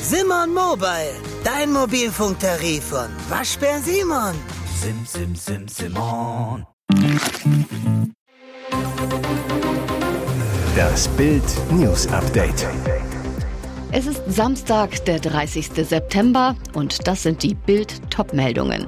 Simon Mobile, dein Mobilfunktarif von Waschbär Simon. Sim, sim, sim, Simon. Das Bild News Update. Es ist Samstag, der 30. September und das sind die Bild Topmeldungen.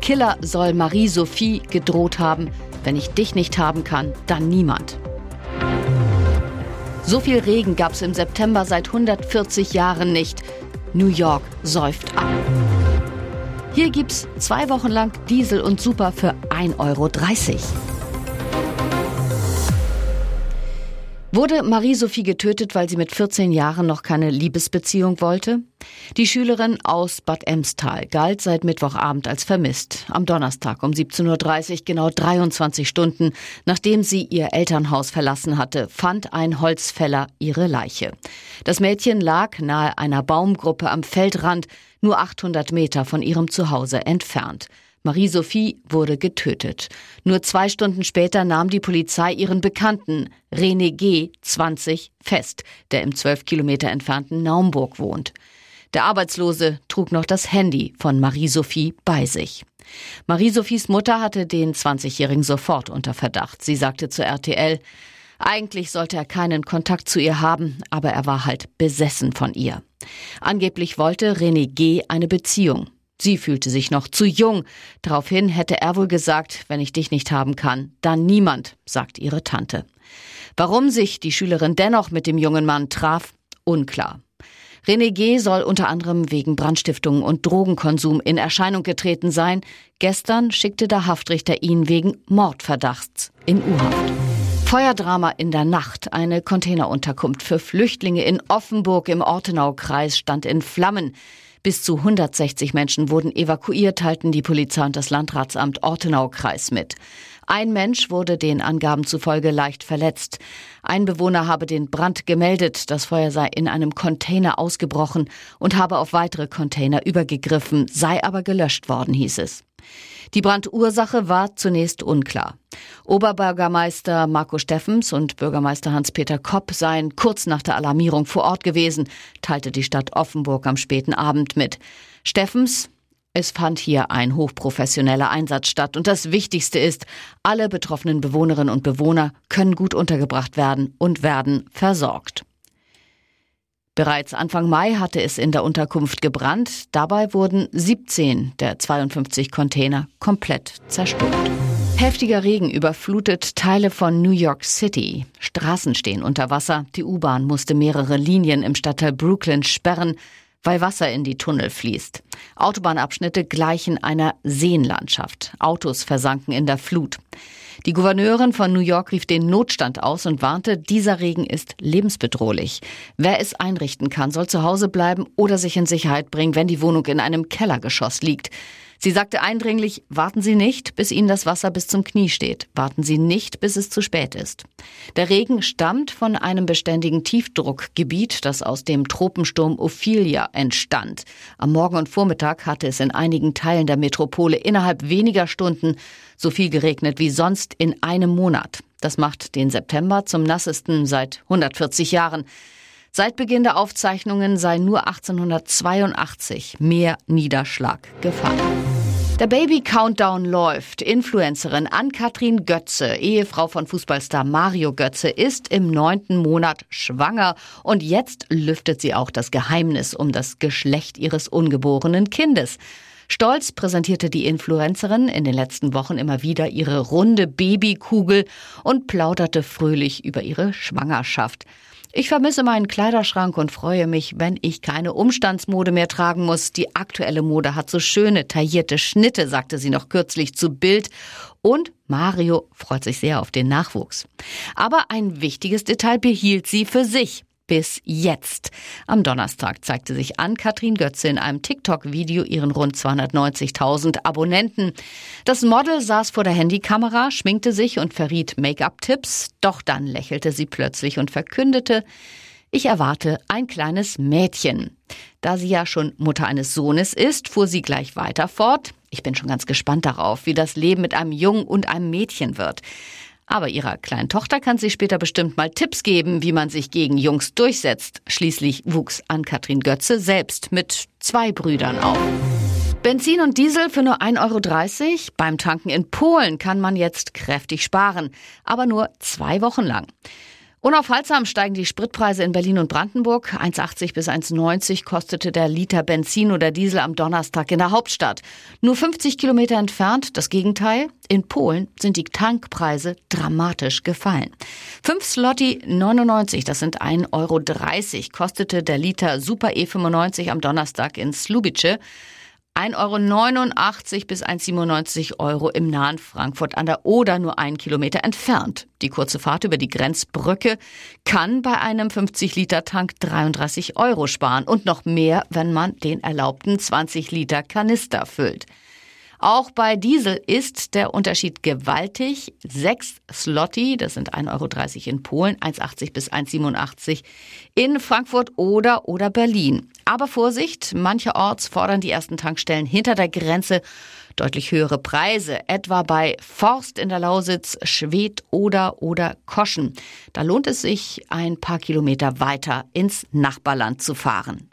Killer soll Marie-Sophie gedroht haben, wenn ich dich nicht haben kann, dann niemand. So viel Regen gab es im September seit 140 Jahren nicht. New York säuft ab. Hier gibt's zwei Wochen lang Diesel und Super für 1,30 Euro. Wurde Marie-Sophie getötet, weil sie mit 14 Jahren noch keine Liebesbeziehung wollte? Die Schülerin aus Bad Emstal galt seit Mittwochabend als vermisst. Am Donnerstag um 17.30 Uhr, genau 23 Stunden, nachdem sie ihr Elternhaus verlassen hatte, fand ein Holzfäller ihre Leiche. Das Mädchen lag nahe einer Baumgruppe am Feldrand, nur 800 Meter von ihrem Zuhause entfernt. Marie-Sophie wurde getötet. Nur zwei Stunden später nahm die Polizei ihren Bekannten, René G., 20, fest, der im zwölf Kilometer entfernten Naumburg wohnt. Der Arbeitslose trug noch das Handy von Marie-Sophie bei sich. Marie-Sophies Mutter hatte den 20-Jährigen sofort unter Verdacht. Sie sagte zu RTL, eigentlich sollte er keinen Kontakt zu ihr haben, aber er war halt besessen von ihr. Angeblich wollte René G. eine Beziehung. Sie fühlte sich noch zu jung. Daraufhin hätte er wohl gesagt, wenn ich dich nicht haben kann, dann niemand, sagt ihre Tante. Warum sich die Schülerin dennoch mit dem jungen Mann traf, unklar. René G. soll unter anderem wegen Brandstiftung und Drogenkonsum in Erscheinung getreten sein. Gestern schickte der Haftrichter ihn wegen Mordverdachts in U-Haft. Feuerdrama in der Nacht. Eine Containerunterkunft für Flüchtlinge in Offenburg im Ortenaukreis stand in Flammen. Bis zu 160 Menschen wurden evakuiert, halten die Polizei und das Landratsamt Ortenau-Kreis mit. Ein Mensch wurde den Angaben zufolge leicht verletzt. Ein Bewohner habe den Brand gemeldet, das Feuer sei in einem Container ausgebrochen und habe auf weitere Container übergegriffen, sei aber gelöscht worden, hieß es. Die Brandursache war zunächst unklar. Oberbürgermeister Marco Steffens und Bürgermeister Hans-Peter Kopp seien kurz nach der Alarmierung vor Ort gewesen, teilte die Stadt Offenburg am späten Abend mit. Steffens, es fand hier ein hochprofessioneller Einsatz statt und das Wichtigste ist, alle betroffenen Bewohnerinnen und Bewohner können gut untergebracht werden und werden versorgt. Bereits Anfang Mai hatte es in der Unterkunft gebrannt. Dabei wurden 17 der 52 Container komplett zerstört. Heftiger Regen überflutet Teile von New York City. Straßen stehen unter Wasser. Die U-Bahn musste mehrere Linien im Stadtteil Brooklyn sperren, weil Wasser in die Tunnel fließt. Autobahnabschnitte gleichen einer Seenlandschaft. Autos versanken in der Flut. Die Gouverneurin von New York rief den Notstand aus und warnte, dieser Regen ist lebensbedrohlich. Wer es einrichten kann, soll zu Hause bleiben oder sich in Sicherheit bringen, wenn die Wohnung in einem Kellergeschoss liegt. Sie sagte eindringlich, warten Sie nicht, bis Ihnen das Wasser bis zum Knie steht. Warten Sie nicht, bis es zu spät ist. Der Regen stammt von einem beständigen Tiefdruckgebiet, das aus dem Tropensturm Ophelia entstand. Am Morgen und Vormittag hatte es in einigen Teilen der Metropole innerhalb weniger Stunden so viel geregnet wie sonst in einem Monat. Das macht den September zum nassesten seit 140 Jahren. Seit Beginn der Aufzeichnungen sei nur 1882 mehr Niederschlag gefallen. Der Baby-Countdown läuft. Influencerin Ann-Kathrin Götze, Ehefrau von Fußballstar Mario Götze, ist im neunten Monat schwanger und jetzt lüftet sie auch das Geheimnis um das Geschlecht ihres ungeborenen Kindes. Stolz präsentierte die Influencerin in den letzten Wochen immer wieder ihre runde Babykugel und plauderte fröhlich über ihre Schwangerschaft. Ich vermisse meinen Kleiderschrank und freue mich, wenn ich keine Umstandsmode mehr tragen muss. Die aktuelle Mode hat so schöne taillierte Schnitte, sagte sie noch kürzlich zu Bild. Und Mario freut sich sehr auf den Nachwuchs. Aber ein wichtiges Detail behielt sie für sich bis jetzt. Am Donnerstag zeigte sich Ann-Kathrin Götze in einem TikTok-Video ihren rund 290.000 Abonnenten. Das Model saß vor der Handykamera, schminkte sich und verriet Make-up-Tipps. Doch dann lächelte sie plötzlich und verkündete, ich erwarte ein kleines Mädchen. Da sie ja schon Mutter eines Sohnes ist, fuhr sie gleich weiter fort. Ich bin schon ganz gespannt darauf, wie das Leben mit einem Jungen und einem Mädchen wird. Aber ihrer kleinen Tochter kann sie später bestimmt mal Tipps geben, wie man sich gegen Jungs durchsetzt. Schließlich wuchs Ann-Kathrin Götze selbst mit zwei Brüdern auf. Benzin und Diesel für nur 1,30 Euro. Beim Tanken in Polen kann man jetzt kräftig sparen, aber nur zwei Wochen lang. Unaufhaltsam steigen die Spritpreise in Berlin und Brandenburg. 1,80 bis 1,90 kostete der Liter Benzin oder Diesel am Donnerstag in der Hauptstadt. Nur 50 Kilometer entfernt das Gegenteil. In Polen sind die Tankpreise dramatisch gefallen. 5 Slotti 99, das sind 1,30 Euro, kostete der Liter Super E95 am Donnerstag in Slubice. 1,89 Euro bis 1,97 Euro im nahen Frankfurt an der Oder, nur einen Kilometer entfernt. Die kurze Fahrt über die Grenzbrücke kann bei einem 50-Liter-Tank 33 Euro sparen und noch mehr, wenn man den erlaubten 20-Liter-Kanister füllt. Auch bei Diesel ist der Unterschied gewaltig. 6 Slotti, das sind 1,30 Euro in Polen, 1,80 bis 1,87 in Frankfurt oder oder Berlin. Aber Vorsicht, mancherorts fordern die ersten Tankstellen hinter der Grenze deutlich höhere Preise, etwa bei Forst in der Lausitz, Schwedt oder oder Koschen. Da lohnt es sich, ein paar Kilometer weiter ins Nachbarland zu fahren.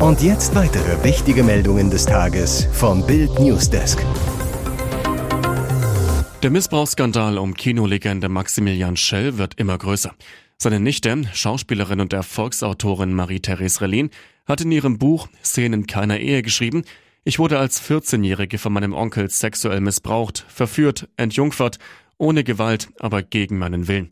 Und jetzt weitere wichtige Meldungen des Tages vom Bild Newsdesk. Der Missbrauchsskandal um Kinolegende Maximilian Schell wird immer größer. Seine Nichte, Schauspielerin und Erfolgsautorin Marie-Therese Relin, hat in ihrem Buch Szenen keiner Ehe geschrieben, ich wurde als 14-Jährige von meinem Onkel sexuell missbraucht, verführt, entjungfert, ohne Gewalt, aber gegen meinen Willen.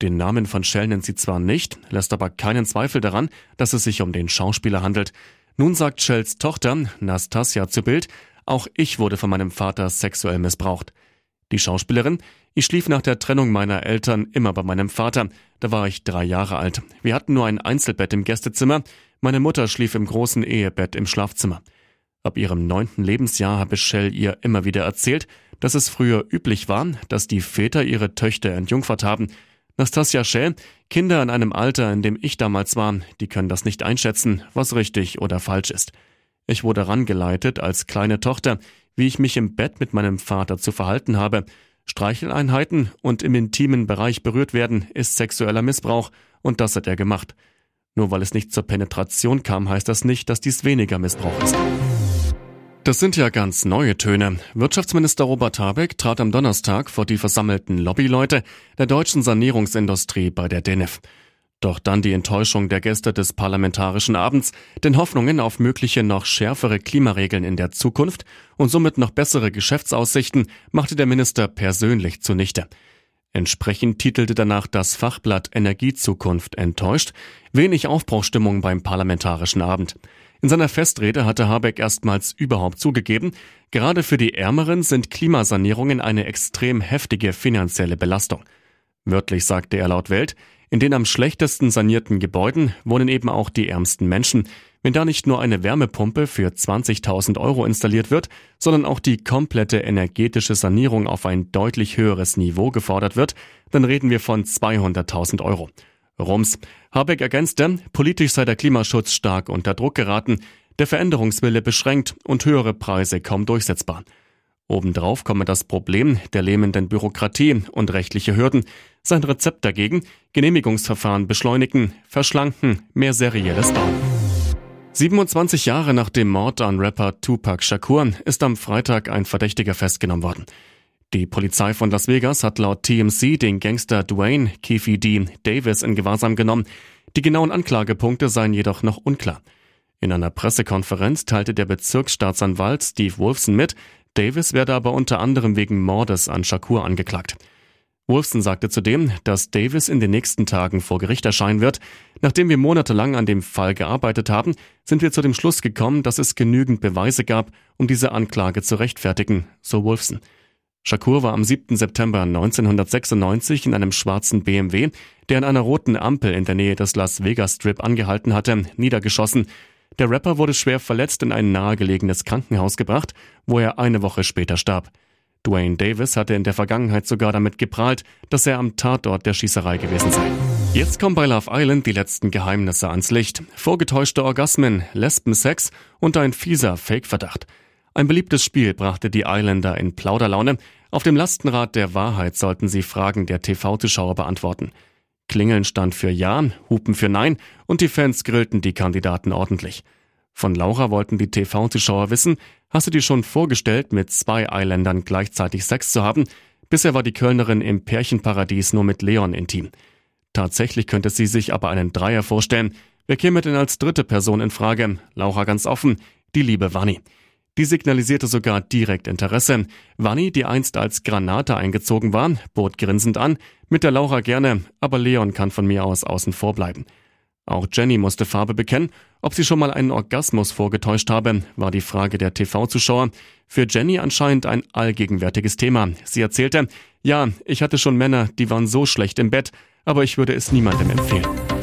Den Namen von Shell nennt sie zwar nicht, lässt aber keinen Zweifel daran, dass es sich um den Schauspieler handelt. Nun sagt Shells Tochter, Nastasia, zu Bild, auch ich wurde von meinem Vater sexuell missbraucht. Die Schauspielerin, ich schlief nach der Trennung meiner Eltern immer bei meinem Vater. Da war ich drei Jahre alt. Wir hatten nur ein Einzelbett im Gästezimmer. Meine Mutter schlief im großen Ehebett im Schlafzimmer. Ab ihrem neunten Lebensjahr habe Shell ihr immer wieder erzählt, dass es früher üblich war, dass die Väter ihre Töchter entjungfert haben, Nastasia Schell, Kinder in einem Alter, in dem ich damals war, die können das nicht einschätzen, was richtig oder falsch ist. Ich wurde rangeleitet als kleine Tochter, wie ich mich im Bett mit meinem Vater zu verhalten habe. Streicheleinheiten und im intimen Bereich berührt werden ist sexueller Missbrauch und das hat er gemacht. Nur weil es nicht zur Penetration kam, heißt das nicht, dass dies weniger Missbrauch ist. Das sind ja ganz neue Töne. Wirtschaftsminister Robert Habeck trat am Donnerstag vor die versammelten Lobbyleute der deutschen Sanierungsindustrie bei der DENIF. Doch dann die Enttäuschung der Gäste des Parlamentarischen Abends, den Hoffnungen auf mögliche noch schärfere Klimaregeln in der Zukunft und somit noch bessere Geschäftsaussichten machte der Minister persönlich zunichte. Entsprechend titelte danach das Fachblatt Energiezukunft enttäuscht, wenig Aufbruchstimmung beim Parlamentarischen Abend. In seiner Festrede hatte Habeck erstmals überhaupt zugegeben, gerade für die Ärmeren sind Klimasanierungen eine extrem heftige finanzielle Belastung. Wörtlich sagte er laut Welt, in den am schlechtesten sanierten Gebäuden wohnen eben auch die ärmsten Menschen. Wenn da nicht nur eine Wärmepumpe für 20.000 Euro installiert wird, sondern auch die komplette energetische Sanierung auf ein deutlich höheres Niveau gefordert wird, dann reden wir von 200.000 Euro. Rums. Habeck ergänzte, politisch sei der Klimaschutz stark unter Druck geraten, der Veränderungswille beschränkt und höhere Preise kaum durchsetzbar. Obendrauf komme das Problem der lähmenden Bürokratie und rechtliche Hürden. Sein Rezept dagegen, Genehmigungsverfahren beschleunigen, verschlanken, mehr serielles Bauen. 27 Jahre nach dem Mord an Rapper Tupac Shakur ist am Freitag ein Verdächtiger festgenommen worden. Die Polizei von Las Vegas hat laut TMC den Gangster Dwayne Keefe D. Davis in Gewahrsam genommen. Die genauen Anklagepunkte seien jedoch noch unklar. In einer Pressekonferenz teilte der Bezirksstaatsanwalt Steve Wolfson mit, Davis werde aber unter anderem wegen Mordes an Shakur angeklagt. Wolfson sagte zudem, dass Davis in den nächsten Tagen vor Gericht erscheinen wird. Nachdem wir monatelang an dem Fall gearbeitet haben, sind wir zu dem Schluss gekommen, dass es genügend Beweise gab, um diese Anklage zu rechtfertigen, so Wolfson. Shakur war am 7. September 1996 in einem schwarzen BMW, der an einer roten Ampel in der Nähe des Las Vegas Strip angehalten hatte, niedergeschossen. Der Rapper wurde schwer verletzt in ein nahegelegenes Krankenhaus gebracht, wo er eine Woche später starb. Dwayne Davis hatte in der Vergangenheit sogar damit geprahlt, dass er am Tatort der Schießerei gewesen sei. Jetzt kommen bei Love Island die letzten Geheimnisse ans Licht. Vorgetäuschte Orgasmen, Lesbensex und ein fieser Fake-Verdacht. Ein beliebtes Spiel brachte die Islander in Plauderlaune, Auf dem Lastenrad der Wahrheit sollten sie Fragen der TV-Zuschauer beantworten. Klingeln stand für Ja, Hupen für Nein und die Fans grillten die Kandidaten ordentlich. Von Laura wollten die TV-Zuschauer wissen, hast du dir schon vorgestellt, mit zwei Eiländern gleichzeitig Sex zu haben? Bisher war die Kölnerin im Pärchenparadies nur mit Leon intim. Tatsächlich könnte sie sich aber einen Dreier vorstellen. Wer käme denn als dritte Person in Frage? Laura ganz offen, die liebe Wanni. Die signalisierte sogar direkt Interesse. Wanni, die einst als Granate eingezogen war, bot grinsend an, mit der Laura gerne, aber Leon kann von mir aus außen vor bleiben. Auch Jenny musste Farbe bekennen. Ob sie schon mal einen Orgasmus vorgetäuscht habe, war die Frage der TV-Zuschauer. Für Jenny anscheinend ein allgegenwärtiges Thema. Sie erzählte, ja, ich hatte schon Männer, die waren so schlecht im Bett, aber ich würde es niemandem empfehlen.